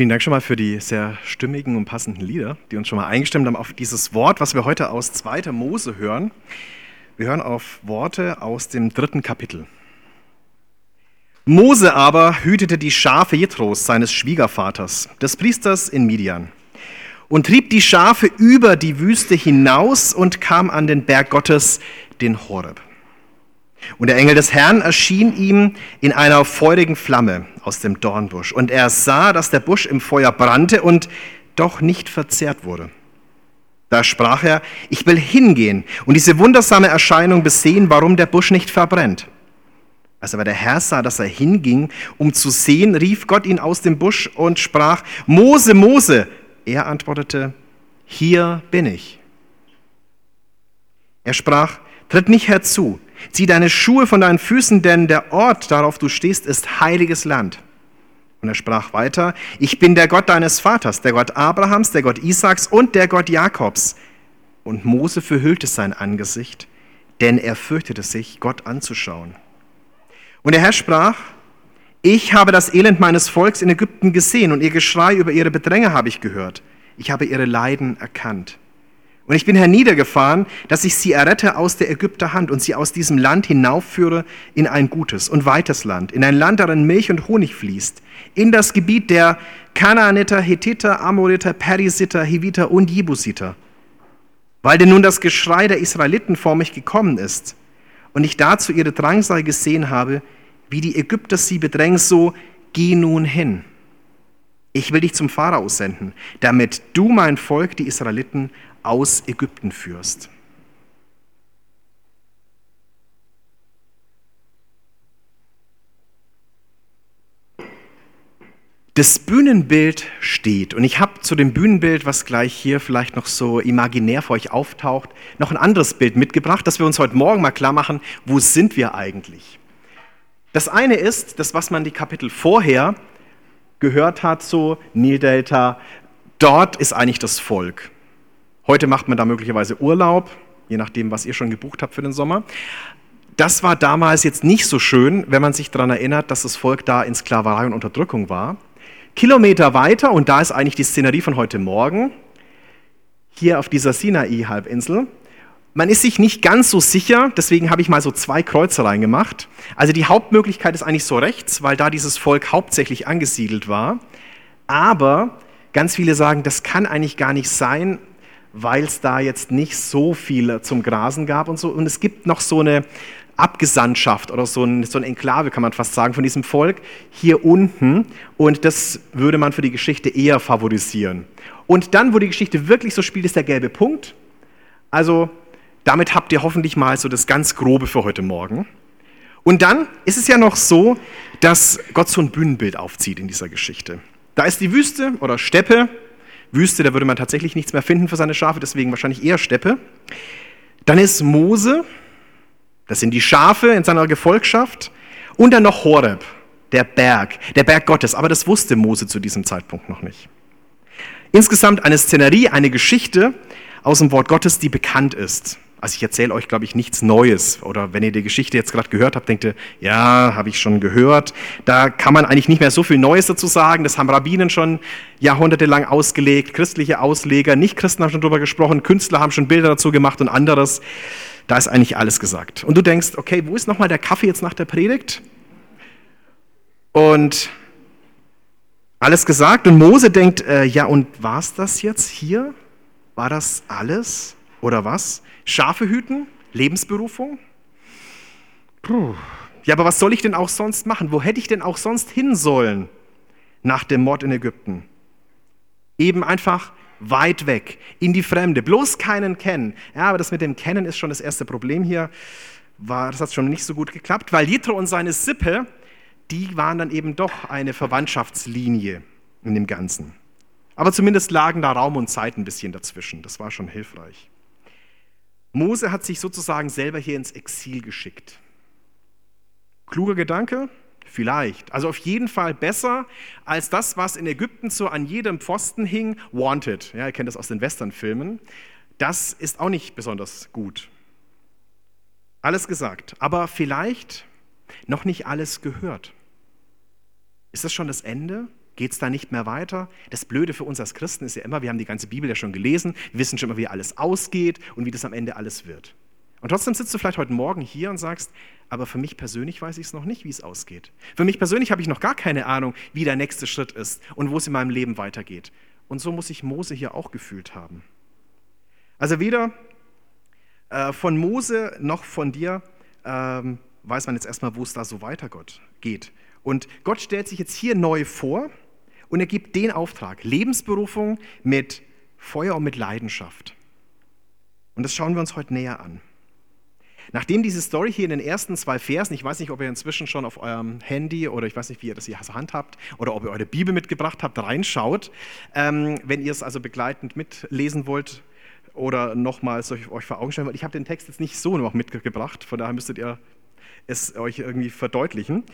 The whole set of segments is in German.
Vielen Dank schon mal für die sehr stimmigen und passenden Lieder, die uns schon mal eingestimmt haben auf dieses Wort, was wir heute aus 2. Mose hören. Wir hören auf Worte aus dem dritten Kapitel. Mose aber hütete die Schafe Jethros, seines Schwiegervaters, des Priesters in Midian, und trieb die Schafe über die Wüste hinaus und kam an den Berg Gottes, den Horeb. Und der Engel des Herrn erschien ihm in einer feurigen Flamme aus dem Dornbusch. Und er sah, dass der Busch im Feuer brannte und doch nicht verzehrt wurde. Da sprach er, ich will hingehen und diese wundersame Erscheinung besehen, warum der Busch nicht verbrennt. Als aber der Herr sah, dass er hinging, um zu sehen, rief Gott ihn aus dem Busch und sprach, Mose, Mose. Er antwortete, hier bin ich. Er sprach, tritt nicht herzu, zieh deine Schuhe von deinen Füßen, denn der Ort, darauf du stehst, ist heiliges Land. Und er sprach weiter, ich bin der Gott deines Vaters, der Gott Abrahams, der Gott Isaaks und der Gott Jakobs. Und Mose verhüllte sein Angesicht, denn er fürchtete sich, Gott anzuschauen. Und der Herr sprach, ich habe das Elend meines Volks in Ägypten gesehen und ihr Geschrei über ihre Bedränge habe ich gehört. Ich habe ihre Leiden erkannt. Und ich bin herniedergefahren, dass ich sie errette aus der Ägypter Hand und sie aus diesem Land hinaufführe in ein gutes und weites Land, in ein Land, darin Milch und Honig fließt, in das Gebiet der Kanaaniter, Hethiter, Amoriter, Perisiter, Hiviter und Jebusiter. Weil denn nun das Geschrei der Israeliten vor mich gekommen ist, und ich dazu ihre Drangsal gesehen habe, wie die Ägypter sie bedrängen, so geh nun hin. Ich will dich zum Pharao senden, damit du mein Volk, die Israeliten, aus Ägypten führst. Das Bühnenbild steht und ich habe zu dem Bühnenbild, was gleich hier vielleicht noch so imaginär vor euch auftaucht, noch ein anderes Bild mitgebracht, dass wir uns heute Morgen mal klar machen, wo sind wir eigentlich? Das eine ist, das was man die Kapitel vorher gehört hat, so Nildelta, dort ist eigentlich das Volk. Heute macht man da möglicherweise Urlaub, je nachdem, was ihr schon gebucht habt für den Sommer. Das war damals jetzt nicht so schön, wenn man sich daran erinnert, dass das Volk da in Sklaverei und Unterdrückung war. Kilometer weiter, und da ist eigentlich die Szenerie von heute Morgen, hier auf dieser Sinai-Halbinsel. Man ist sich nicht ganz so sicher, deswegen habe ich mal so zwei Kreuze reingemacht. Also die Hauptmöglichkeit ist eigentlich so rechts, weil da dieses Volk hauptsächlich angesiedelt war. Aber ganz viele sagen, das kann eigentlich gar nicht sein, weil es da jetzt nicht so viel zum Grasen gab und so. Und es gibt noch so eine Abgesandtschaft oder so ein, so ein Enklave, kann man fast sagen, von diesem Volk hier unten. Und das würde man für die Geschichte eher favorisieren. Und dann, wo die Geschichte wirklich so spielt, ist der gelbe Punkt. Also damit habt ihr hoffentlich mal so das ganz Grobe für heute Morgen. Und dann ist es ja noch so, dass Gott so ein Bühnenbild aufzieht in dieser Geschichte. Da ist die Wüste oder Steppe. Wüste, da würde man tatsächlich nichts mehr finden für seine Schafe, deswegen wahrscheinlich eher Steppe. Dann ist Mose, das sind die Schafe in seiner Gefolgschaft. Und dann noch Horeb, der Berg, der Berg Gottes. Aber das wusste Mose zu diesem Zeitpunkt noch nicht. Insgesamt eine Szenerie, eine Geschichte aus dem Wort Gottes, die bekannt ist. Also ich erzähle euch, glaube ich, nichts Neues. Oder wenn ihr die Geschichte jetzt gerade gehört habt, denkt ihr, ja, habe ich schon gehört. Da kann man eigentlich nicht mehr so viel Neues dazu sagen. Das haben Rabbinen schon jahrhundertelang ausgelegt, christliche Ausleger, Nicht-Christen haben schon darüber gesprochen, Künstler haben schon Bilder dazu gemacht und anderes. Da ist eigentlich alles gesagt. Und du denkst, okay, wo ist nochmal der Kaffee jetzt nach der Predigt? Und alles gesagt. Und Mose denkt, äh, ja, und war es das jetzt hier? War das alles? Oder was? Schafe hüten? Lebensberufung? Puh. Ja, aber was soll ich denn auch sonst machen? Wo hätte ich denn auch sonst hin sollen nach dem Mord in Ägypten? Eben einfach weit weg, in die Fremde, bloß keinen kennen. Ja, aber das mit dem Kennen ist schon das erste Problem hier. War, das hat schon nicht so gut geklappt, weil Jethro und seine Sippe, die waren dann eben doch eine Verwandtschaftslinie in dem Ganzen. Aber zumindest lagen da Raum und Zeit ein bisschen dazwischen. Das war schon hilfreich. Mose hat sich sozusagen selber hier ins Exil geschickt. Kluger Gedanke? Vielleicht. Also auf jeden Fall besser als das, was in Ägypten so an jedem Pfosten hing. Wanted. Ja, ihr kennt das aus den Westernfilmen. Das ist auch nicht besonders gut. Alles gesagt. Aber vielleicht noch nicht alles gehört. Ist das schon das Ende? Geht es da nicht mehr weiter? Das Blöde für uns als Christen ist ja immer, wir haben die ganze Bibel ja schon gelesen, wir wissen schon immer, wie alles ausgeht und wie das am Ende alles wird. Und trotzdem sitzt du vielleicht heute Morgen hier und sagst, aber für mich persönlich weiß ich es noch nicht, wie es ausgeht. Für mich persönlich habe ich noch gar keine Ahnung, wie der nächste Schritt ist und wo es in meinem Leben weitergeht. Und so muss ich Mose hier auch gefühlt haben. Also weder äh, von Mose noch von dir ähm, weiß man jetzt erstmal, wo es da so weiter Gott geht. Und Gott stellt sich jetzt hier neu vor und er gibt den Auftrag, Lebensberufung mit Feuer und mit Leidenschaft. Und das schauen wir uns heute näher an. Nachdem diese Story hier in den ersten zwei Versen, ich weiß nicht, ob ihr inzwischen schon auf eurem Handy oder ich weiß nicht, wie ihr das hier zur Hand habt oder ob ihr eure Bibel mitgebracht habt, reinschaut, ähm, wenn ihr es also begleitend mitlesen wollt oder nochmals euch, euch vor Augen stellen wollt. Ich habe den Text jetzt nicht so noch mitgebracht, von daher müsstet ihr es euch irgendwie verdeutlichen.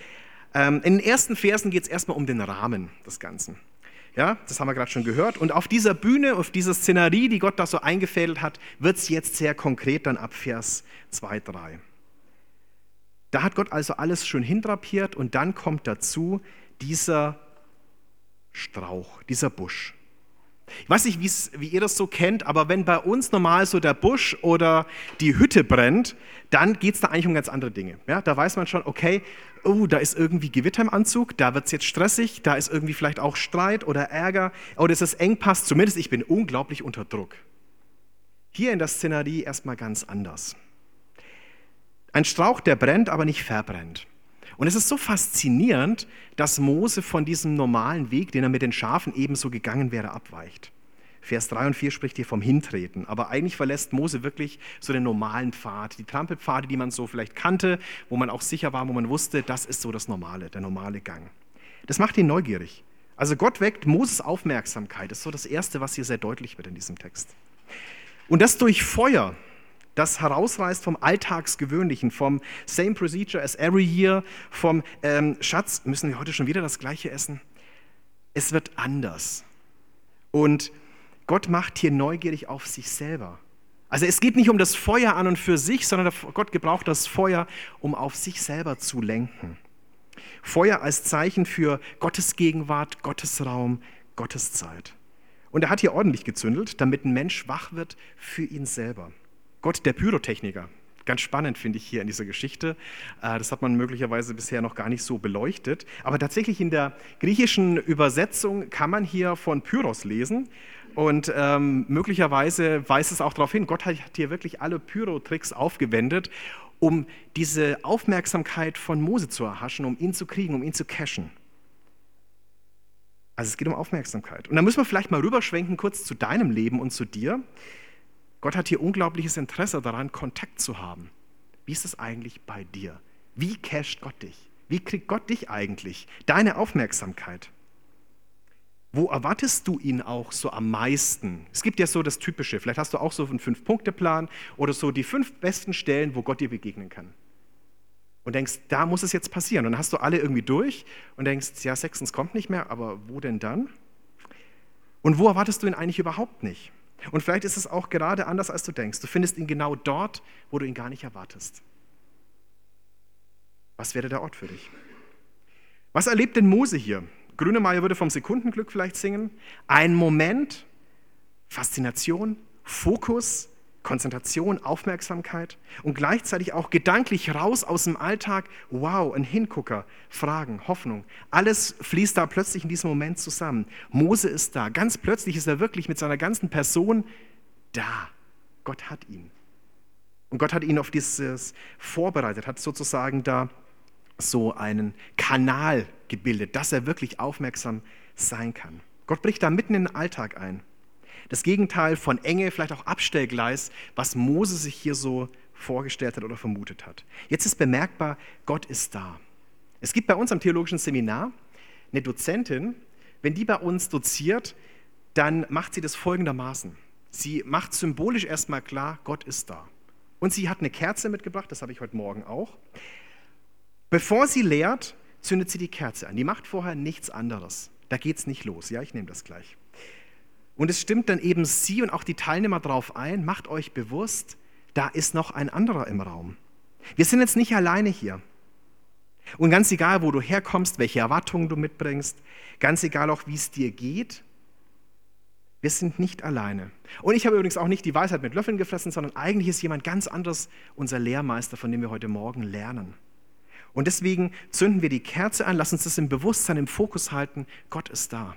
Ähm, in den ersten Versen geht es erstmal um den Rahmen des Ganzen. Ja, das haben wir gerade schon gehört. Und auf dieser Bühne, auf dieser Szenerie, die Gott da so eingefädelt hat, wird es jetzt sehr konkret dann ab Vers 2, 3. Da hat Gott also alles schön hindrapiert und dann kommt dazu dieser Strauch, dieser Busch. Ich weiß nicht, wie ihr das so kennt, aber wenn bei uns normal so der Busch oder die Hütte brennt, dann geht es da eigentlich um ganz andere Dinge. Ja, da weiß man schon, okay, oh, da ist irgendwie Gewitter im Anzug, da wird es jetzt stressig, da ist irgendwie vielleicht auch Streit oder Ärger oder ist es Engpass, zumindest ich bin unglaublich unter Druck. Hier in der Szenerie erstmal ganz anders. Ein Strauch, der brennt, aber nicht verbrennt. Und es ist so faszinierend, dass Mose von diesem normalen Weg, den er mit den Schafen ebenso gegangen wäre, abweicht. Vers 3 und 4 spricht hier vom Hintreten. Aber eigentlich verlässt Mose wirklich so den normalen Pfad, die Trampelpfade, die man so vielleicht kannte, wo man auch sicher war, wo man wusste, das ist so das Normale, der normale Gang. Das macht ihn neugierig. Also Gott weckt Moses Aufmerksamkeit. Das ist so das Erste, was hier sehr deutlich wird in diesem Text. Und das durch Feuer das herausreißt vom Alltagsgewöhnlichen, vom Same Procedure as every year, vom ähm, Schatz, müssen wir heute schon wieder das Gleiche essen? Es wird anders. Und Gott macht hier neugierig auf sich selber. Also es geht nicht um das Feuer an und für sich, sondern Gott gebraucht das Feuer, um auf sich selber zu lenken. Feuer als Zeichen für Gottes Gegenwart, Gottes Raum, Gottes Zeit. Und er hat hier ordentlich gezündelt, damit ein Mensch wach wird für ihn selber. Gott der Pyrotechniker. Ganz spannend finde ich hier in dieser Geschichte. Äh, das hat man möglicherweise bisher noch gar nicht so beleuchtet. Aber tatsächlich in der griechischen Übersetzung kann man hier von Pyros lesen. Und ähm, möglicherweise weist es auch darauf hin, Gott hat hier wirklich alle Pyrotricks aufgewendet, um diese Aufmerksamkeit von Mose zu erhaschen, um ihn zu kriegen, um ihn zu cashen. Also es geht um Aufmerksamkeit. Und da müssen wir vielleicht mal rüberschwenken kurz zu deinem Leben und zu dir. Gott hat hier unglaubliches Interesse daran, Kontakt zu haben. Wie ist es eigentlich bei dir? Wie casht Gott dich? Wie kriegt Gott dich eigentlich? Deine Aufmerksamkeit. Wo erwartest du ihn auch so am meisten? Es gibt ja so das Typische, vielleicht hast du auch so einen Fünf-Punkte-Plan oder so die fünf besten Stellen, wo Gott dir begegnen kann. Und denkst, da muss es jetzt passieren. Und dann hast du alle irgendwie durch und denkst, ja, sechstens kommt nicht mehr, aber wo denn dann? Und wo erwartest du ihn eigentlich überhaupt nicht? Und vielleicht ist es auch gerade anders, als du denkst. Du findest ihn genau dort, wo du ihn gar nicht erwartest. Was wäre der Ort für dich? Was erlebt denn Mose hier? Grünemeyer würde vom Sekundenglück vielleicht singen. Ein Moment, Faszination, Fokus, Konzentration, Aufmerksamkeit und gleichzeitig auch gedanklich raus aus dem Alltag. Wow, ein Hingucker, Fragen, Hoffnung. Alles fließt da plötzlich in diesem Moment zusammen. Mose ist da. Ganz plötzlich ist er wirklich mit seiner ganzen Person da. Gott hat ihn. Und Gott hat ihn auf dieses vorbereitet, hat sozusagen da so einen Kanal gebildet, dass er wirklich aufmerksam sein kann. Gott bricht da mitten in den Alltag ein. Das Gegenteil von Enge, vielleicht auch Abstellgleis, was Mose sich hier so vorgestellt hat oder vermutet hat. Jetzt ist bemerkbar, Gott ist da. Es gibt bei uns am theologischen Seminar eine Dozentin, wenn die bei uns doziert, dann macht sie das folgendermaßen. Sie macht symbolisch erstmal klar, Gott ist da. Und sie hat eine Kerze mitgebracht, das habe ich heute Morgen auch. Bevor sie lehrt, zündet sie die Kerze an. Die macht vorher nichts anderes. Da geht es nicht los. Ja, ich nehme das gleich. Und es stimmt dann eben Sie und auch die Teilnehmer darauf ein, macht euch bewusst, da ist noch ein anderer im Raum. Wir sind jetzt nicht alleine hier. Und ganz egal, wo du herkommst, welche Erwartungen du mitbringst, ganz egal auch, wie es dir geht, wir sind nicht alleine. Und ich habe übrigens auch nicht die Weisheit mit Löffeln gefressen, sondern eigentlich ist jemand ganz anderes unser Lehrmeister, von dem wir heute Morgen lernen. Und deswegen zünden wir die Kerze an, lass uns das im Bewusstsein, im Fokus halten, Gott ist da.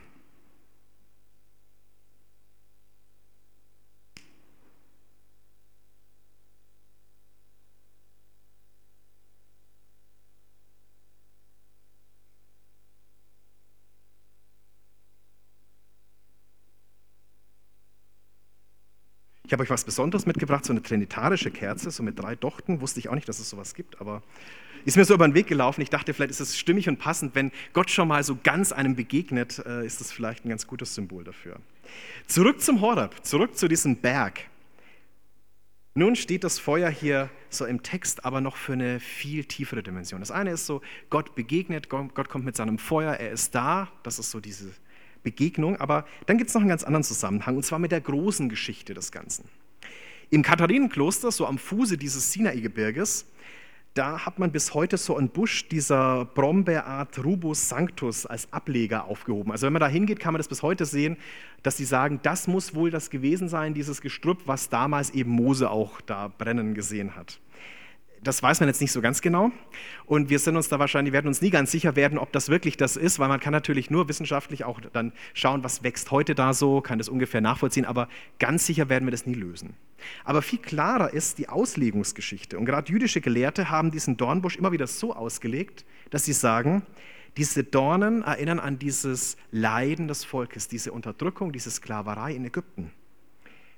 Ich habe euch was Besonderes mitgebracht, so eine trinitarische Kerze, so mit drei Dochten. Wusste ich auch nicht, dass es sowas gibt, aber ist mir so über den Weg gelaufen. Ich dachte, vielleicht ist es stimmig und passend. Wenn Gott schon mal so ganz einem begegnet, äh, ist das vielleicht ein ganz gutes Symbol dafür. Zurück zum Horeb, zurück zu diesem Berg. Nun steht das Feuer hier so im Text, aber noch für eine viel tiefere Dimension. Das eine ist so, Gott begegnet, Gott kommt mit seinem Feuer, er ist da. Das ist so diese Begegnung. Aber dann gibt es noch einen ganz anderen Zusammenhang, und zwar mit der großen Geschichte des Ganzen. Im Katharinenkloster, so am Fuße dieses Sinai-Gebirges, da hat man bis heute so einen Busch dieser Brombeerart Rubus sanctus als Ableger aufgehoben. Also wenn man da hingeht, kann man das bis heute sehen, dass sie sagen, das muss wohl das gewesen sein, dieses Gestrüpp, was damals eben Mose auch da brennen gesehen hat. Das weiß man jetzt nicht so ganz genau. Und wir sind uns da wahrscheinlich, werden uns nie ganz sicher werden, ob das wirklich das ist, weil man kann natürlich nur wissenschaftlich auch dann schauen, was wächst heute da so, kann das ungefähr nachvollziehen, aber ganz sicher werden wir das nie lösen. Aber viel klarer ist die Auslegungsgeschichte. Und gerade jüdische Gelehrte haben diesen Dornbusch immer wieder so ausgelegt, dass sie sagen, diese Dornen erinnern an dieses Leiden des Volkes, diese Unterdrückung, diese Sklaverei in Ägypten.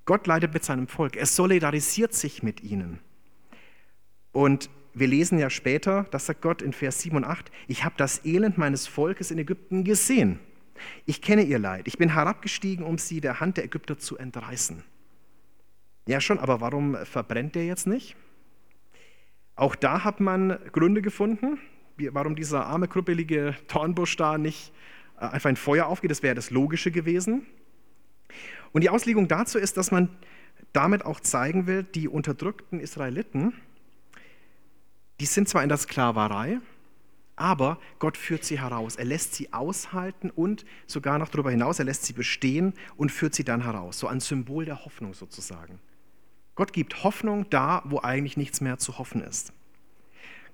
Gott leidet mit seinem Volk. Er solidarisiert sich mit ihnen. Und wir lesen ja später, das sagt Gott in Vers 7 und 8, ich habe das Elend meines Volkes in Ägypten gesehen. Ich kenne ihr Leid. Ich bin herabgestiegen, um sie der Hand der Ägypter zu entreißen. Ja schon, aber warum verbrennt der jetzt nicht? Auch da hat man Gründe gefunden, warum dieser arme, krüppelige Dornbusch da nicht äh, einfach in Feuer aufgeht. Das wäre das Logische gewesen. Und die Auslegung dazu ist, dass man damit auch zeigen will, die unterdrückten Israeliten, die sind zwar in der Sklaverei, aber Gott führt sie heraus. Er lässt sie aushalten und sogar noch darüber hinaus, er lässt sie bestehen und führt sie dann heraus. So ein Symbol der Hoffnung sozusagen. Gott gibt Hoffnung da, wo eigentlich nichts mehr zu hoffen ist.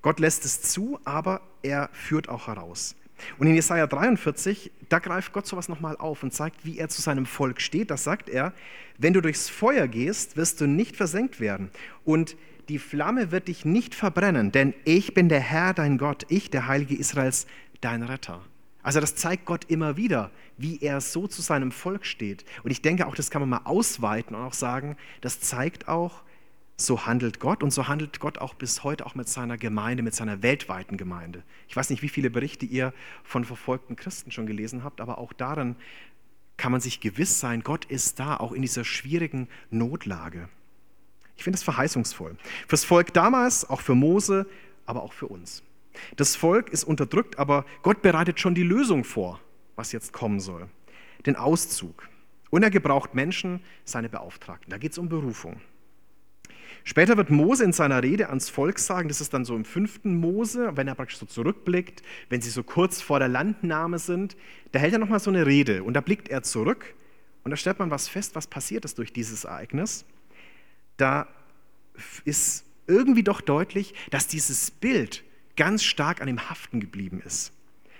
Gott lässt es zu, aber er führt auch heraus. Und in Jesaja 43, da greift Gott sowas nochmal auf und zeigt, wie er zu seinem Volk steht. Da sagt er: Wenn du durchs Feuer gehst, wirst du nicht versenkt werden. Und die Flamme wird dich nicht verbrennen, denn ich bin der Herr, dein Gott, ich, der Heilige Israels, dein Retter. Also das zeigt Gott immer wieder, wie er so zu seinem Volk steht. Und ich denke auch, das kann man mal ausweiten und auch sagen, das zeigt auch, so handelt Gott und so handelt Gott auch bis heute auch mit seiner Gemeinde, mit seiner weltweiten Gemeinde. Ich weiß nicht, wie viele Berichte ihr von verfolgten Christen schon gelesen habt, aber auch darin kann man sich gewiss sein, Gott ist da, auch in dieser schwierigen Notlage. Ich finde es verheißungsvoll. Fürs Volk damals, auch für Mose, aber auch für uns. Das Volk ist unterdrückt, aber Gott bereitet schon die Lösung vor, was jetzt kommen soll. Den Auszug. Und er gebraucht Menschen, seine Beauftragten. Da geht es um Berufung. Später wird Mose in seiner Rede ans Volk sagen, das ist dann so im fünften Mose, wenn er praktisch so zurückblickt, wenn sie so kurz vor der Landnahme sind, da hält er nochmal so eine Rede und da blickt er zurück und da stellt man was fest, was passiert ist durch dieses Ereignis da ist irgendwie doch deutlich, dass dieses Bild ganz stark an ihm haften geblieben ist.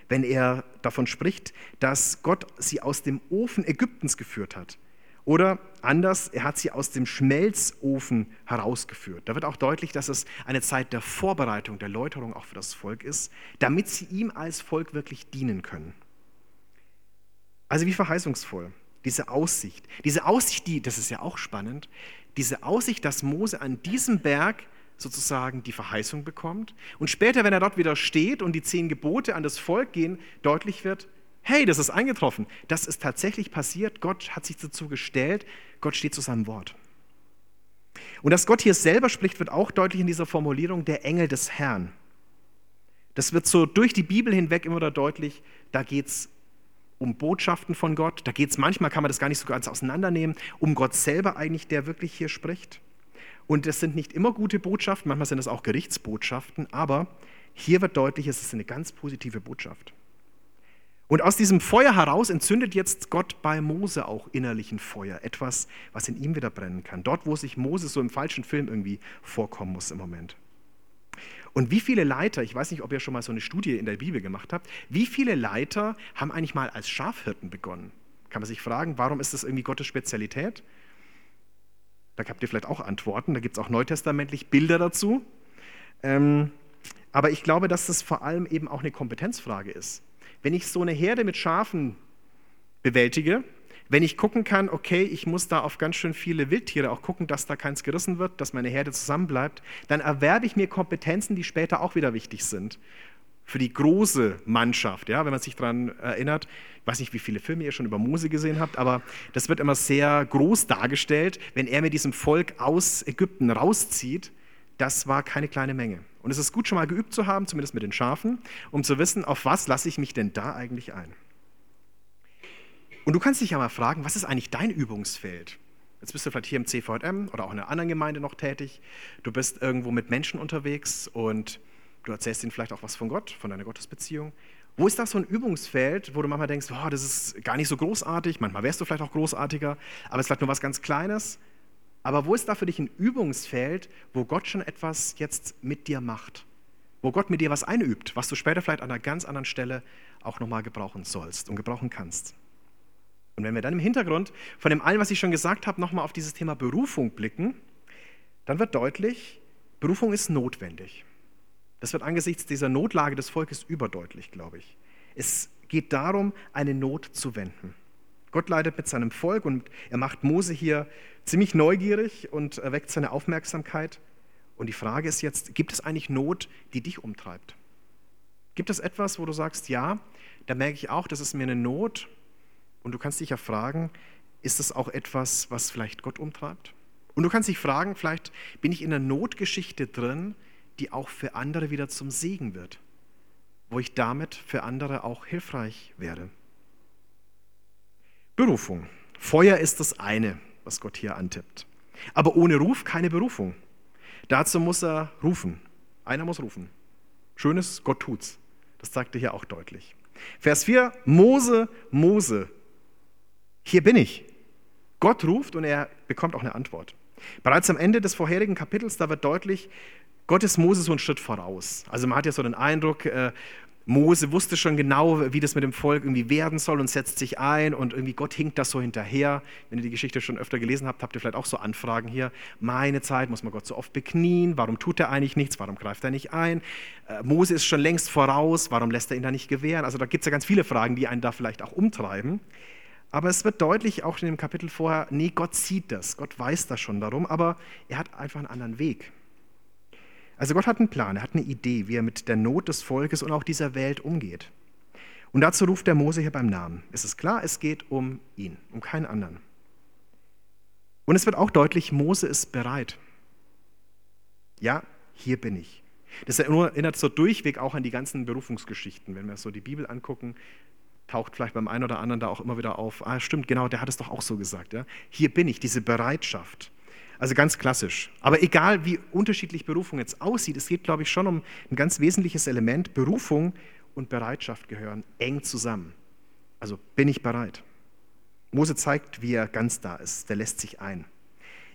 Wenn er davon spricht, dass Gott sie aus dem Ofen Ägyptens geführt hat. Oder anders, er hat sie aus dem Schmelzofen herausgeführt. Da wird auch deutlich, dass es eine Zeit der Vorbereitung, der Läuterung auch für das Volk ist, damit sie ihm als Volk wirklich dienen können. Also wie verheißungsvoll diese Aussicht. Diese Aussicht, die, das ist ja auch spannend, diese Aussicht, dass Mose an diesem Berg sozusagen die Verheißung bekommt und später, wenn er dort wieder steht und die zehn Gebote an das Volk gehen, deutlich wird, hey, das ist eingetroffen, das ist tatsächlich passiert, Gott hat sich dazu gestellt, Gott steht zu seinem Wort. Und dass Gott hier selber spricht, wird auch deutlich in dieser Formulierung der Engel des Herrn. Das wird so durch die Bibel hinweg immer wieder deutlich, da geht es um Botschaften von Gott. Da geht es manchmal, kann man das gar nicht so ganz auseinandernehmen, um Gott selber eigentlich, der wirklich hier spricht. Und es sind nicht immer gute Botschaften, manchmal sind es auch Gerichtsbotschaften, aber Hier wird deutlich, es ist eine ganz positive Botschaft. Und aus diesem Feuer heraus entzündet jetzt Gott bei Mose auch innerlich ein Feuer, etwas, was in ihm wieder brennen kann. Dort, wo sich Mose so im falschen Film irgendwie vorkommen muss im Moment. Und wie viele Leiter, ich weiß nicht, ob ihr schon mal so eine Studie in der Bibel gemacht habt, wie viele Leiter haben eigentlich mal als Schafhirten begonnen? Kann man sich fragen, warum ist das irgendwie Gottes Spezialität? Da habt ihr vielleicht auch Antworten, da gibt es auch neutestamentlich Bilder dazu. Ähm, aber ich glaube, dass das vor allem eben auch eine Kompetenzfrage ist. Wenn ich so eine Herde mit Schafen bewältige, wenn ich gucken kann, okay, ich muss da auf ganz schön viele Wildtiere auch gucken, dass da keins gerissen wird, dass meine Herde zusammenbleibt, dann erwerbe ich mir Kompetenzen, die später auch wieder wichtig sind. Für die große Mannschaft, ja, wenn man sich daran erinnert, ich weiß nicht, wie viele Filme ihr schon über Mose gesehen habt, aber das wird immer sehr groß dargestellt, wenn er mit diesem Volk aus Ägypten rauszieht, das war keine kleine Menge. Und es ist gut, schon mal geübt zu haben, zumindest mit den Schafen, um zu wissen, auf was lasse ich mich denn da eigentlich ein. Und du kannst dich ja mal fragen, was ist eigentlich dein Übungsfeld? Jetzt bist du vielleicht hier im CVM oder auch in einer anderen Gemeinde noch tätig. Du bist irgendwo mit Menschen unterwegs und du erzählst ihnen vielleicht auch was von Gott, von deiner Gottesbeziehung. Wo ist das so ein Übungsfeld, wo du manchmal denkst, oh, das ist gar nicht so großartig, manchmal wärst du vielleicht auch großartiger, aber es ist vielleicht nur was ganz Kleines. Aber wo ist da für dich ein Übungsfeld, wo Gott schon etwas jetzt mit dir macht? Wo Gott mit dir was einübt, was du später vielleicht an einer ganz anderen Stelle auch nochmal gebrauchen sollst und gebrauchen kannst? Und wenn wir dann im Hintergrund von dem allen, was ich schon gesagt habe, nochmal auf dieses Thema Berufung blicken, dann wird deutlich, Berufung ist notwendig. Das wird angesichts dieser Notlage des Volkes überdeutlich, glaube ich. Es geht darum, eine Not zu wenden. Gott leidet mit seinem Volk und er macht Mose hier ziemlich neugierig und erweckt seine Aufmerksamkeit. Und die Frage ist jetzt, gibt es eigentlich Not, die dich umtreibt? Gibt es etwas, wo du sagst, ja, da merke ich auch, das ist mir eine Not. Und du kannst dich ja fragen, ist das auch etwas, was vielleicht Gott umtreibt? Und du kannst dich fragen, vielleicht bin ich in einer Notgeschichte drin, die auch für andere wieder zum Segen wird, wo ich damit für andere auch hilfreich werde. Berufung. Feuer ist das eine, was Gott hier antippt. Aber ohne Ruf keine Berufung. Dazu muss er rufen. Einer muss rufen. Schönes, Gott tut's. Das sagt er hier auch deutlich. Vers 4, Mose, Mose, hier bin ich. Gott ruft und er bekommt auch eine Antwort. Bereits am Ende des vorherigen Kapitels, da wird deutlich, Gott ist Mose so einen Schritt voraus. Also man hat ja so den Eindruck, äh, Mose wusste schon genau, wie das mit dem Volk irgendwie werden soll und setzt sich ein und irgendwie Gott hinkt das so hinterher. Wenn ihr die Geschichte schon öfter gelesen habt, habt ihr vielleicht auch so Anfragen hier. Meine Zeit muss man Gott so oft beknien. Warum tut er eigentlich nichts? Warum greift er nicht ein? Äh, Mose ist schon längst voraus. Warum lässt er ihn da nicht gewähren? Also da gibt es ja ganz viele Fragen, die einen da vielleicht auch umtreiben. Aber es wird deutlich, auch in dem Kapitel vorher, nee, Gott sieht das. Gott weiß das schon darum, aber er hat einfach einen anderen Weg. Also Gott hat einen Plan, er hat eine Idee, wie er mit der Not des Volkes und auch dieser Welt umgeht. Und dazu ruft der Mose hier beim Namen. Es ist klar, es geht um ihn, um keinen anderen. Und es wird auch deutlich, Mose ist bereit. Ja, hier bin ich. Das erinnert so durchweg auch an die ganzen Berufungsgeschichten. Wenn wir so die Bibel angucken, taucht vielleicht beim einen oder anderen da auch immer wieder auf. Ah, stimmt, genau, der hat es doch auch so gesagt. Ja? Hier bin ich, diese Bereitschaft. Also ganz klassisch. Aber egal, wie unterschiedlich Berufung jetzt aussieht, es geht, glaube ich, schon um ein ganz wesentliches Element. Berufung und Bereitschaft gehören eng zusammen. Also bin ich bereit. Mose zeigt, wie er ganz da ist. Der lässt sich ein.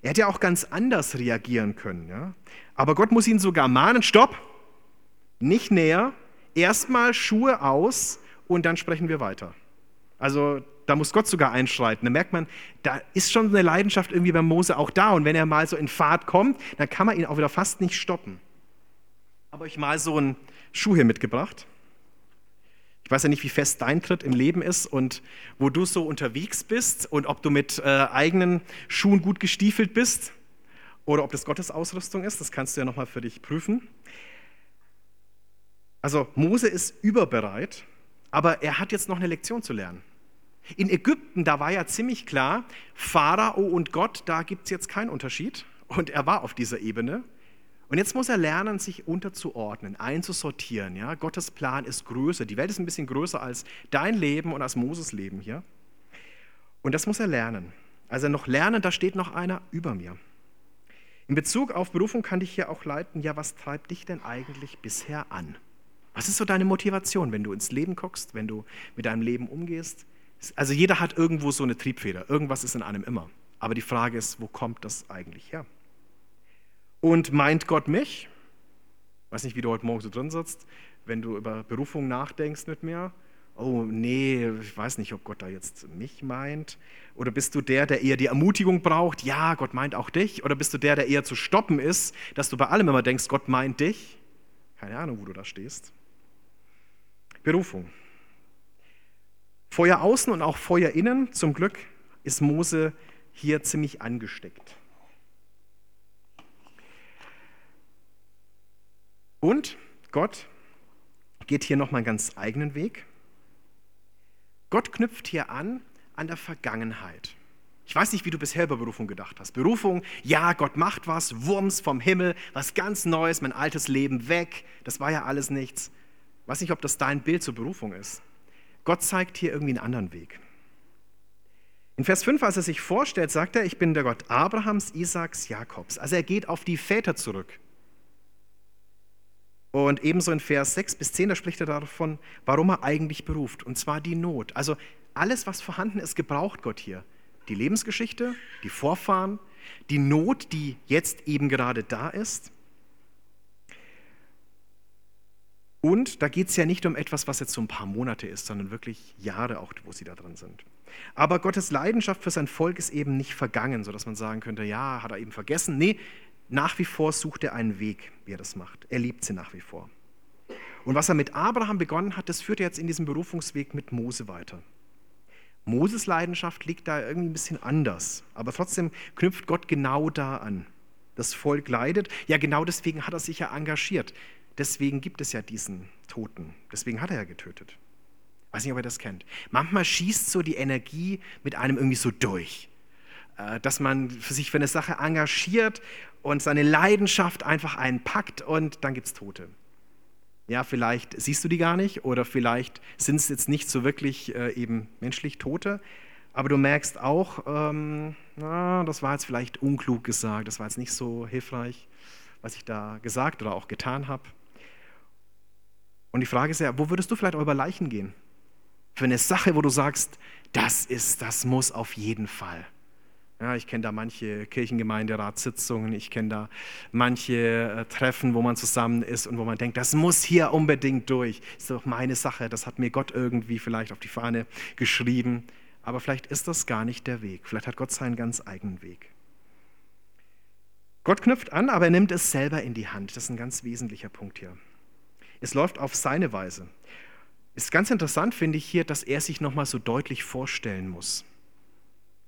Er hätte ja auch ganz anders reagieren können. Ja? Aber Gott muss ihn sogar mahnen, stopp, nicht näher, erstmal Schuhe aus und dann sprechen wir weiter. Also da muss Gott sogar einschreiten. Da merkt man, da ist schon eine Leidenschaft irgendwie bei Mose auch da. Und wenn er mal so in Fahrt kommt, dann kann man ihn auch wieder fast nicht stoppen. Habe euch mal so einen Schuh hier mitgebracht. Ich weiß ja nicht, wie fest dein Tritt im Leben ist und wo du so unterwegs bist und ob du mit äh, eigenen Schuhen gut gestiefelt bist oder ob das Gottes Ausrüstung ist. Das kannst du ja nochmal für dich prüfen. Also Mose ist überbereit, aber er hat jetzt noch eine Lektion zu lernen. In Ägypten, da war ja ziemlich klar, Pharao und Gott, da gibt es jetzt keinen Unterschied. Und er war auf dieser Ebene. Und jetzt muss er lernen, sich unterzuordnen, einzusortieren. Ja? Gottes Plan ist größer. Die Welt ist ein bisschen größer als dein Leben und als Moses Leben hier. Und das muss er lernen. Also noch lernen, da steht noch einer über mir. In Bezug auf Berufung kann dich hier auch leiten, ja, was treibt dich denn eigentlich bisher an? Was ist so deine Motivation, wenn du ins Leben guckst, wenn du mit deinem Leben umgehst? Also jeder hat irgendwo so eine Triebfeder, irgendwas ist in einem immer. Aber die Frage ist, wo kommt das eigentlich her? Und meint Gott mich? Ich weiß nicht, wie du heute Morgen so drin sitzt, wenn du über Berufung nachdenkst mit mir. Oh nee, ich weiß nicht, ob Gott da jetzt mich meint. Oder bist du der, der eher die Ermutigung braucht? Ja, Gott meint auch dich. Oder bist du der, der eher zu stoppen ist, dass du bei allem immer denkst, Gott meint dich? Keine Ahnung, wo du da stehst. Berufung. Feuer außen und auch Feuer innen. Zum Glück ist Mose hier ziemlich angesteckt. Und Gott geht hier nochmal einen ganz eigenen Weg. Gott knüpft hier an an der Vergangenheit. Ich weiß nicht, wie du bisher über Berufung gedacht hast. Berufung, ja, Gott macht was, Wurms vom Himmel, was ganz Neues, mein altes Leben weg, das war ja alles nichts. Weiß nicht, ob das dein Bild zur Berufung ist. Gott zeigt hier irgendwie einen anderen Weg. In Vers 5, als er sich vorstellt, sagt er, ich bin der Gott Abrahams, Isaaks, Jakobs. Also er geht auf die Väter zurück. Und ebenso in Vers 6 bis 10, da spricht er davon, warum er eigentlich beruft. Und zwar die Not. Also alles, was vorhanden ist, gebraucht Gott hier. Die Lebensgeschichte, die Vorfahren, die Not, die jetzt eben gerade da ist. Und da geht es ja nicht um etwas, was jetzt so ein paar Monate ist, sondern wirklich Jahre auch, wo sie da drin sind. Aber Gottes Leidenschaft für sein Volk ist eben nicht vergangen, sodass man sagen könnte, ja, hat er eben vergessen. Nee, nach wie vor sucht er einen Weg, wie er das macht. Er liebt sie nach wie vor. Und was er mit Abraham begonnen hat, das führt er jetzt in diesem Berufungsweg mit Mose weiter. Moses Leidenschaft liegt da irgendwie ein bisschen anders, aber trotzdem knüpft Gott genau da an. Das Volk leidet, ja genau deswegen hat er sich ja engagiert. Deswegen gibt es ja diesen Toten. Deswegen hat er ja getötet. Weiß nicht, ob ihr das kennt. Manchmal schießt so die Energie mit einem irgendwie so durch. Äh, dass man sich für eine Sache engagiert und seine Leidenschaft einfach einpackt und dann gibt es Tote. Ja, vielleicht siehst du die gar nicht oder vielleicht sind es jetzt nicht so wirklich äh, eben menschlich Tote, aber du merkst auch, ähm, na, das war jetzt vielleicht unklug gesagt, das war jetzt nicht so hilfreich, was ich da gesagt oder auch getan habe. Und die Frage ist ja, wo würdest du vielleicht auch über Leichen gehen? Für eine Sache, wo du sagst, das ist, das muss auf jeden Fall. Ja, ich kenne da manche Kirchengemeinderatssitzungen, ich kenne da manche äh, Treffen, wo man zusammen ist und wo man denkt, das muss hier unbedingt durch. Das ist doch meine Sache, das hat mir Gott irgendwie vielleicht auf die Fahne geschrieben. Aber vielleicht ist das gar nicht der Weg. Vielleicht hat Gott seinen ganz eigenen Weg. Gott knüpft an, aber er nimmt es selber in die Hand. Das ist ein ganz wesentlicher Punkt hier. Es läuft auf seine Weise. Ist ganz interessant, finde ich hier, dass er sich nochmal so deutlich vorstellen muss,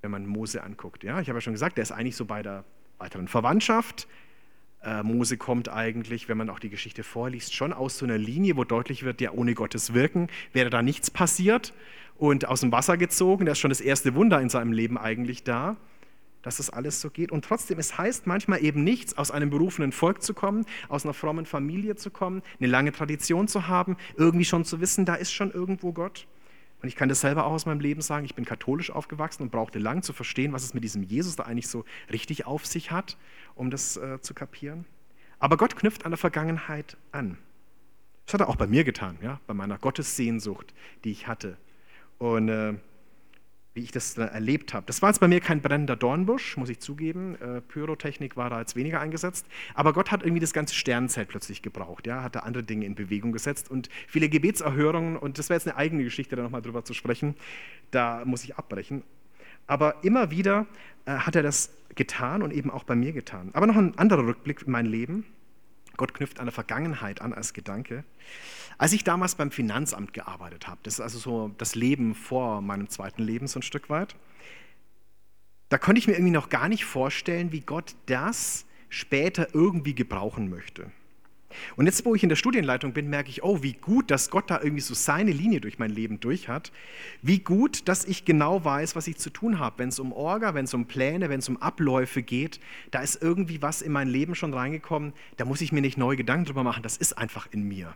wenn man Mose anguckt. Ja, ich habe ja schon gesagt, der ist eigentlich so bei der weiteren Verwandtschaft. Äh, Mose kommt eigentlich, wenn man auch die Geschichte vorliest, schon aus so einer Linie, wo deutlich wird, ja, ohne Gottes Wirken wäre da nichts passiert und aus dem Wasser gezogen. Da ist schon das erste Wunder in seinem Leben eigentlich da dass das alles so geht. Und trotzdem, es heißt manchmal eben nichts, aus einem berufenen Volk zu kommen, aus einer frommen Familie zu kommen, eine lange Tradition zu haben, irgendwie schon zu wissen, da ist schon irgendwo Gott. Und ich kann das selber auch aus meinem Leben sagen, ich bin katholisch aufgewachsen und brauchte lang zu verstehen, was es mit diesem Jesus da eigentlich so richtig auf sich hat, um das äh, zu kapieren. Aber Gott knüpft an der Vergangenheit an. Das hat er auch bei mir getan, ja, bei meiner Gottessehnsucht, die ich hatte. Und äh, wie ich das erlebt habe. Das war jetzt bei mir kein brennender Dornbusch, muss ich zugeben. Äh, Pyrotechnik war da jetzt weniger eingesetzt. Aber Gott hat irgendwie das ganze Sternenzeit plötzlich gebraucht. Ja, hat da andere Dinge in Bewegung gesetzt und viele Gebetserhörungen. Und das wäre jetzt eine eigene Geschichte, da nochmal drüber zu sprechen. Da muss ich abbrechen. Aber immer wieder äh, hat er das getan und eben auch bei mir getan. Aber noch ein anderer Rückblick in mein Leben. Gott knüpft an der Vergangenheit an als Gedanke. Als ich damals beim Finanzamt gearbeitet habe, das ist also so das Leben vor meinem zweiten Leben so ein Stück weit, da konnte ich mir irgendwie noch gar nicht vorstellen, wie Gott das später irgendwie gebrauchen möchte. Und jetzt, wo ich in der Studienleitung bin, merke ich, oh, wie gut, dass Gott da irgendwie so seine Linie durch mein Leben durch hat. Wie gut, dass ich genau weiß, was ich zu tun habe. Wenn es um Orga, wenn es um Pläne, wenn es um Abläufe geht, da ist irgendwie was in mein Leben schon reingekommen. Da muss ich mir nicht neue Gedanken drüber machen. Das ist einfach in mir.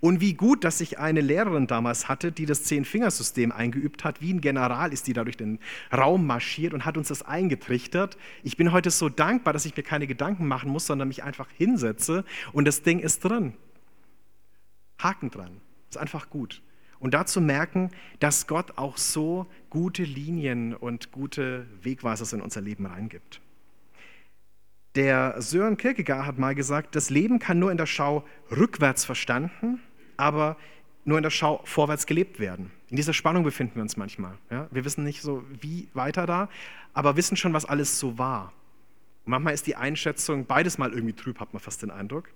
Und wie gut, dass ich eine Lehrerin damals hatte, die das Zehn-Fingersystem eingeübt hat. Wie ein General ist die da durch den Raum marschiert und hat uns das eingetrichtert. Ich bin heute so dankbar, dass ich mir keine Gedanken machen muss, sondern mich einfach hinsetze und das Ding ist drin. Haken dran. Ist einfach gut. Und dazu merken, dass Gott auch so gute Linien und gute Wegweiser in unser Leben reingibt. Der Sören Kierkegaard hat mal gesagt, das Leben kann nur in der Schau rückwärts verstanden, aber nur in der Schau vorwärts gelebt werden. In dieser Spannung befinden wir uns manchmal. Ja? Wir wissen nicht so, wie weiter da, aber wissen schon, was alles so war. Und manchmal ist die Einschätzung beides mal irgendwie trüb, hat man fast den Eindruck.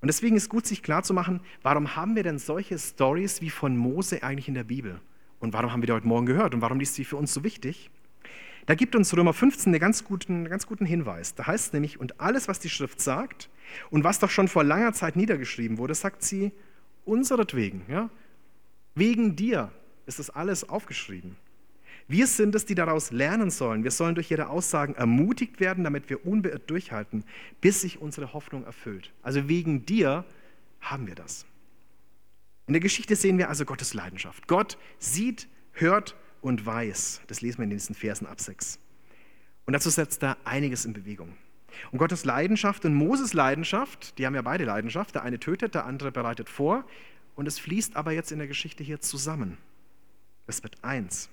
Und deswegen ist gut, sich klarzumachen, warum haben wir denn solche Stories wie von Mose eigentlich in der Bibel? Und warum haben wir die heute Morgen gehört? Und warum ist sie für uns so wichtig? Da gibt uns Römer 15 einen ganz guten, ganz guten Hinweis. Da heißt es nämlich, und alles, was die Schrift sagt und was doch schon vor langer Zeit niedergeschrieben wurde, sagt sie, unseretwegen, ja? wegen dir ist das alles aufgeschrieben. Wir sind es, die daraus lernen sollen. Wir sollen durch ihre Aussagen ermutigt werden, damit wir unbeirrt durchhalten, bis sich unsere Hoffnung erfüllt. Also wegen dir haben wir das. In der Geschichte sehen wir also Gottes Leidenschaft. Gott sieht, hört und weiß. Das lesen wir in diesen Versen ab 6. Und dazu setzt er einiges in Bewegung. Und Gottes Leidenschaft und Moses Leidenschaft, die haben ja beide Leidenschaft. Der eine tötet, der andere bereitet vor. Und es fließt aber jetzt in der Geschichte hier zusammen. Es wird eins.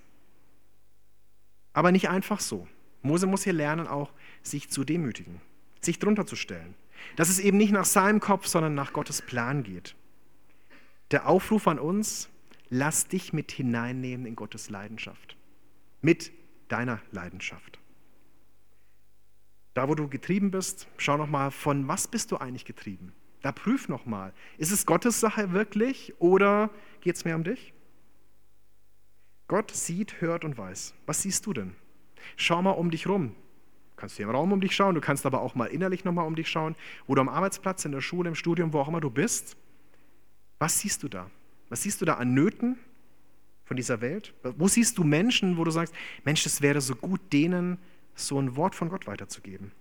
Aber nicht einfach so. Mose muss hier lernen, auch sich zu demütigen, sich drunter zu stellen. Dass es eben nicht nach seinem Kopf, sondern nach Gottes Plan geht. Der Aufruf an uns, lass dich mit hineinnehmen in Gottes Leidenschaft. Mit deiner Leidenschaft. Da, wo du getrieben bist, schau nochmal, von was bist du eigentlich getrieben? Da prüf nochmal, ist es Gottes Sache wirklich oder geht es mehr um dich? Gott sieht, hört und weiß. Was siehst du denn? Schau mal um dich rum. Du kannst hier im Raum um dich schauen, du kannst aber auch mal innerlich nochmal um dich schauen, wo du am Arbeitsplatz, in der Schule, im Studium, wo auch immer du bist. Was siehst du da? Was siehst du da an Nöten von dieser Welt? Wo siehst du Menschen, wo du sagst, Mensch, es wäre so gut, denen so ein Wort von Gott weiterzugeben?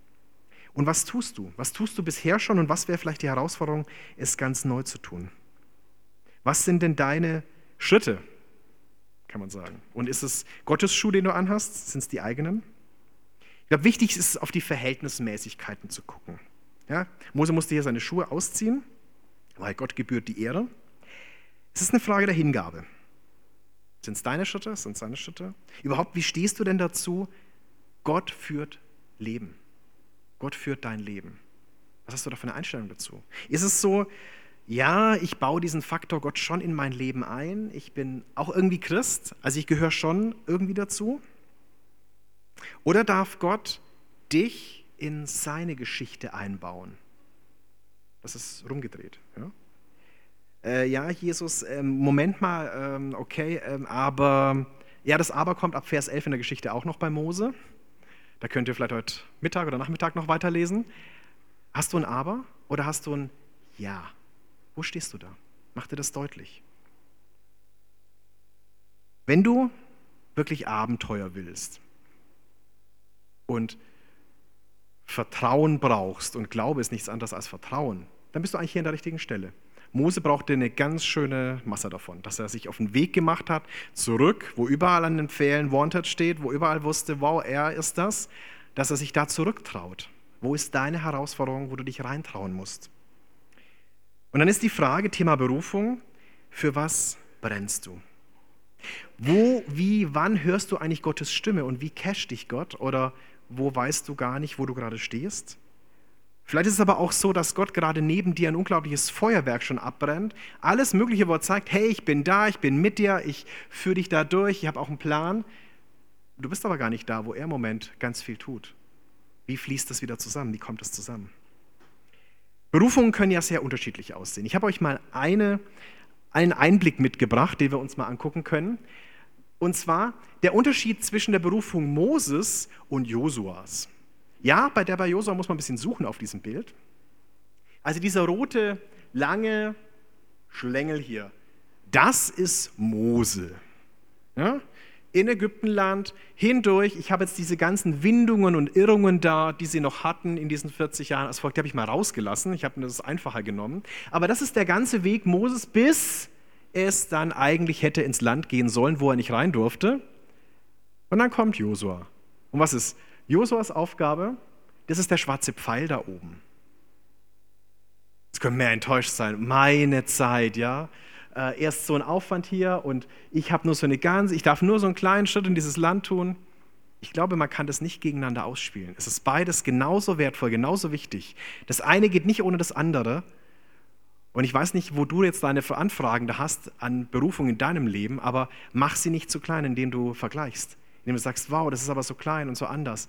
Und was tust du? Was tust du bisher schon und was wäre vielleicht die Herausforderung, es ganz neu zu tun? Was sind denn deine Schritte, kann man sagen? Und ist es Gottes Schuh, den du anhast? Sind es die eigenen? Ich glaube, wichtig ist es, auf die Verhältnismäßigkeiten zu gucken. Ja? Mose musste hier seine Schuhe ausziehen, weil Gott gebührt die Ehre. Es ist eine Frage der Hingabe. Sind es deine Schritte? Sind es seine Schritte? Überhaupt, wie stehst du denn dazu? Gott führt Leben. Gott führt dein Leben. Was hast du da für eine Einstellung dazu? Ist es so, ja, ich baue diesen Faktor Gott schon in mein Leben ein. Ich bin auch irgendwie Christ, also ich gehöre schon irgendwie dazu. Oder darf Gott dich in seine Geschichte einbauen? Das ist rumgedreht. Ja, äh, ja Jesus, äh, Moment mal, äh, okay, ähm, aber ja, das Aber kommt ab Vers 11 in der Geschichte auch noch bei Mose. Da könnt ihr vielleicht heute Mittag oder Nachmittag noch weiterlesen. Hast du ein Aber oder hast du ein Ja? Wo stehst du da? Mach dir das deutlich. Wenn du wirklich Abenteuer willst und Vertrauen brauchst und Glaube ist nichts anderes als Vertrauen, dann bist du eigentlich hier an der richtigen Stelle. Mose brauchte eine ganz schöne Masse davon, dass er sich auf den Weg gemacht hat, zurück, wo überall an den Pfählen Wanted steht, wo überall wusste, wow, er ist das, dass er sich da zurücktraut. Wo ist deine Herausforderung, wo du dich reintrauen musst? Und dann ist die Frage, Thema Berufung, für was brennst du? Wo, wie, wann hörst du eigentlich Gottes Stimme und wie casht dich Gott? Oder wo weißt du gar nicht, wo du gerade stehst? Vielleicht ist es aber auch so, dass Gott gerade neben dir ein unglaubliches Feuerwerk schon abbrennt. Alles Mögliche, wo er zeigt, hey, ich bin da, ich bin mit dir, ich führe dich da durch, ich habe auch einen Plan. Du bist aber gar nicht da, wo er im Moment ganz viel tut. Wie fließt das wieder zusammen? Wie kommt das zusammen? Berufungen können ja sehr unterschiedlich aussehen. Ich habe euch mal eine, einen Einblick mitgebracht, den wir uns mal angucken können. Und zwar der Unterschied zwischen der Berufung Moses und Josuas. Ja, bei der bei Josua muss man ein bisschen suchen auf diesem Bild. Also dieser rote, lange Schlängel hier, das ist Mose. Ja? In Ägyptenland hindurch. Ich habe jetzt diese ganzen Windungen und Irrungen da, die sie noch hatten in diesen 40 Jahren als Volk, die habe ich mal rausgelassen. Ich habe mir das einfacher genommen. Aber das ist der ganze Weg Moses, bis es dann eigentlich hätte ins Land gehen sollen, wo er nicht rein durfte. Und dann kommt Josua. Und was ist Josuas Aufgabe, das ist der schwarze Pfeil da oben. Jetzt können mehr enttäuscht sein. Meine Zeit, ja. Äh, erst so ein Aufwand hier und ich habe nur so eine ganze, ich darf nur so einen kleinen Schritt in dieses Land tun. Ich glaube, man kann das nicht gegeneinander ausspielen. Es ist beides genauso wertvoll, genauso wichtig. Das eine geht nicht ohne das andere. Und ich weiß nicht, wo du jetzt deine Anfragen da hast an Berufung in deinem Leben, aber mach sie nicht zu klein, indem du vergleichst. Indem du sagst, wow, das ist aber so klein und so anders.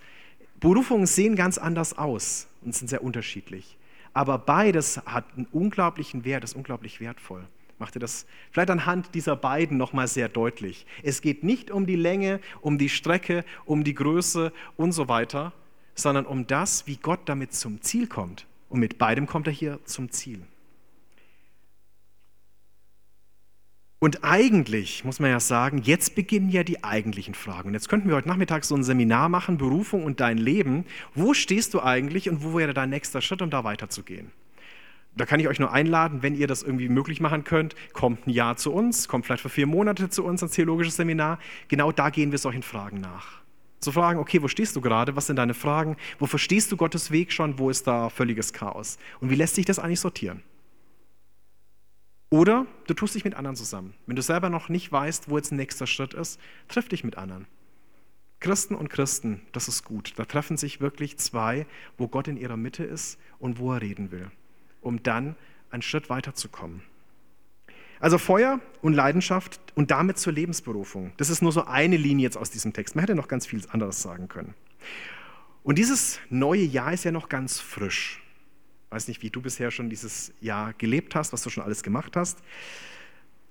Berufungen sehen ganz anders aus und sind sehr unterschiedlich. Aber beides hat einen unglaublichen Wert, ist unglaublich wertvoll. Macht ihr das vielleicht anhand dieser beiden nochmal sehr deutlich? Es geht nicht um die Länge, um die Strecke, um die Größe und so weiter, sondern um das, wie Gott damit zum Ziel kommt. Und mit beidem kommt er hier zum Ziel. Und eigentlich, muss man ja sagen, jetzt beginnen ja die eigentlichen Fragen. Und jetzt könnten wir heute Nachmittag so ein Seminar machen, Berufung und dein Leben. Wo stehst du eigentlich und wo wäre dein nächster Schritt, um da weiterzugehen? Da kann ich euch nur einladen, wenn ihr das irgendwie möglich machen könnt, kommt ein Jahr zu uns, kommt vielleicht für vier Monate zu uns ans theologisches Seminar. Genau da gehen wir solchen Fragen nach. Zu fragen, okay, wo stehst du gerade? Was sind deine Fragen? Wo verstehst du Gottes Weg schon? Wo ist da völliges Chaos? Und wie lässt sich das eigentlich sortieren? Oder du tust dich mit anderen zusammen. Wenn du selber noch nicht weißt, wo jetzt nächster Schritt ist, triff dich mit anderen. Christen und Christen, das ist gut. Da treffen sich wirklich zwei, wo Gott in ihrer Mitte ist und wo er reden will, um dann einen Schritt weiterzukommen. Also Feuer und Leidenschaft und damit zur Lebensberufung. Das ist nur so eine Linie jetzt aus diesem Text. Man hätte noch ganz viel anderes sagen können. Und dieses neue Jahr ist ja noch ganz frisch weiß nicht, wie du bisher schon dieses Jahr gelebt hast, was du schon alles gemacht hast.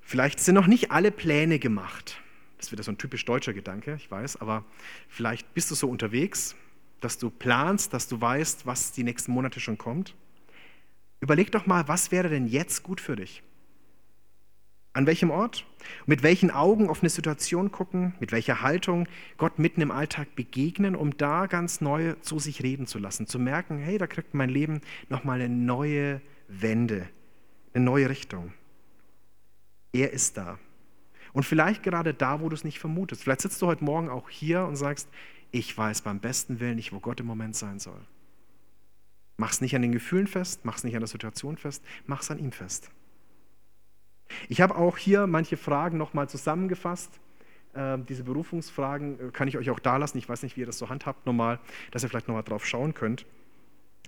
Vielleicht sind noch nicht alle Pläne gemacht. Das wird so ein typisch deutscher Gedanke, ich weiß, aber vielleicht bist du so unterwegs, dass du planst, dass du weißt, was die nächsten Monate schon kommt. Überleg doch mal, was wäre denn jetzt gut für dich? An welchem Ort? Mit welchen Augen auf eine Situation gucken? Mit welcher Haltung Gott mitten im Alltag begegnen, um da ganz neu zu sich reden zu lassen, zu merken, hey, da kriegt mein Leben nochmal eine neue Wende, eine neue Richtung. Er ist da. Und vielleicht gerade da, wo du es nicht vermutest. Vielleicht sitzt du heute Morgen auch hier und sagst, ich weiß beim besten Willen nicht, wo Gott im Moment sein soll. Mach's nicht an den Gefühlen fest, mach's nicht an der Situation fest, mach's an ihm fest. Ich habe auch hier manche Fragen nochmal zusammengefasst. Äh, diese Berufungsfragen äh, kann ich euch auch da lassen. Ich weiß nicht, wie ihr das so handhabt normal, dass ihr vielleicht nochmal drauf schauen könnt.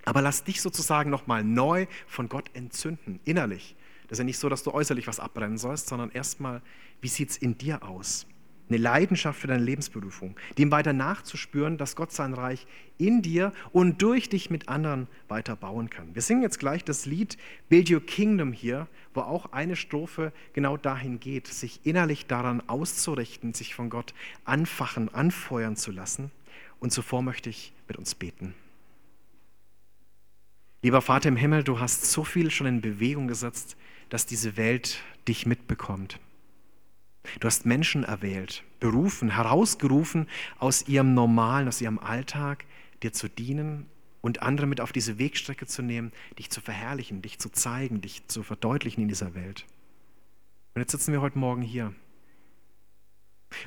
Aber lass dich sozusagen nochmal neu von Gott entzünden, innerlich. Das ist ja nicht so, dass du äußerlich was abbrennen sollst, sondern erstmal, wie sieht es in dir aus? Eine Leidenschaft für deine Lebensberufung, dem weiter nachzuspüren, dass Gott sein Reich in dir und durch dich mit anderen weiter bauen kann. Wir singen jetzt gleich das Lied Build Your Kingdom hier, wo auch eine Strophe genau dahin geht, sich innerlich daran auszurichten, sich von Gott anfachen, anfeuern zu lassen. Und zuvor möchte ich mit uns beten. Lieber Vater im Himmel, du hast so viel schon in Bewegung gesetzt, dass diese Welt dich mitbekommt. Du hast Menschen erwählt, berufen, herausgerufen aus ihrem normalen, aus ihrem Alltag, dir zu dienen und andere mit auf diese Wegstrecke zu nehmen, dich zu verherrlichen, dich zu zeigen, dich zu verdeutlichen in dieser Welt. Und jetzt sitzen wir heute Morgen hier.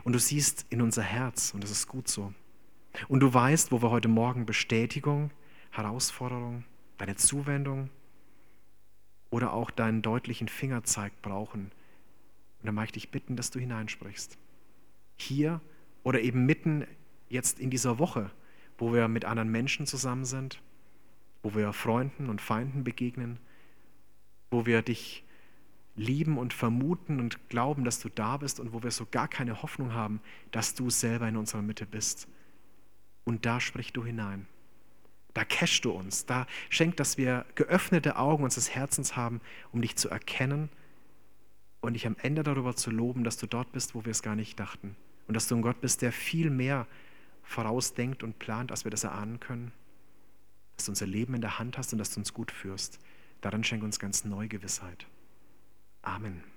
Und du siehst in unser Herz, und das ist gut so. Und du weißt, wo wir heute Morgen Bestätigung, Herausforderung, deine Zuwendung oder auch deinen deutlichen Fingerzeig brauchen, und dann mag ich dich bitten, dass du hineinsprichst. Hier oder eben mitten jetzt in dieser Woche, wo wir mit anderen Menschen zusammen sind, wo wir Freunden und Feinden begegnen, wo wir dich lieben und vermuten und glauben, dass du da bist und wo wir so gar keine Hoffnung haben, dass du selber in unserer Mitte bist. Und da sprich du hinein. Da cashst du uns. Da schenkt, dass wir geöffnete Augen unseres Herzens haben, um dich zu erkennen und dich am Ende darüber zu loben, dass du dort bist, wo wir es gar nicht dachten. Und dass du ein Gott bist, der viel mehr vorausdenkt und plant, als wir das erahnen können. Dass du unser Leben in der Hand hast und dass du uns gut führst. Daran schenk uns ganz neue Gewissheit. Amen.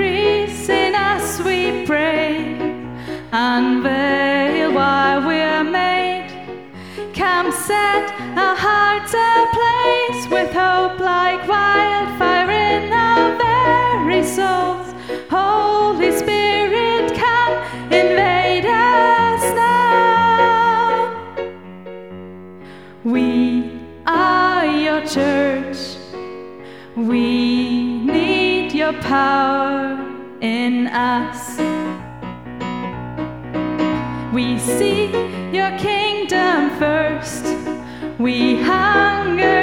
increasing as we pray. Unveil why we're made. Come set our hearts ablaze with hope like wildfire. power in us. We seek your kingdom first. We hunger.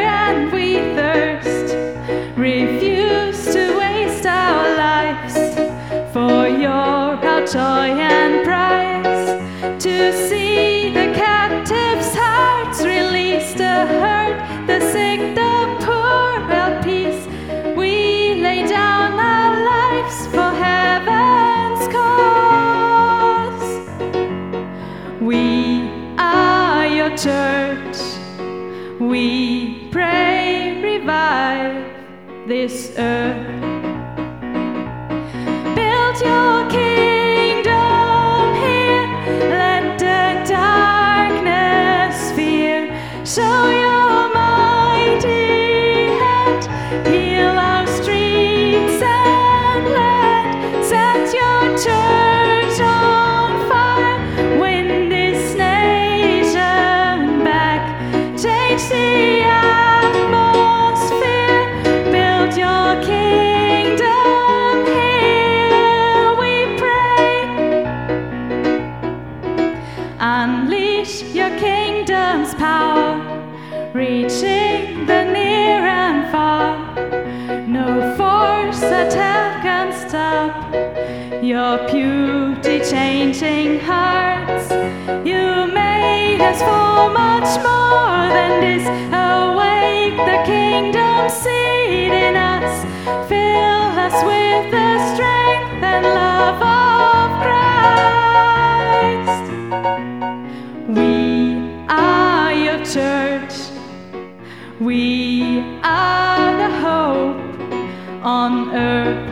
church, we pray, revive this earth. on earth.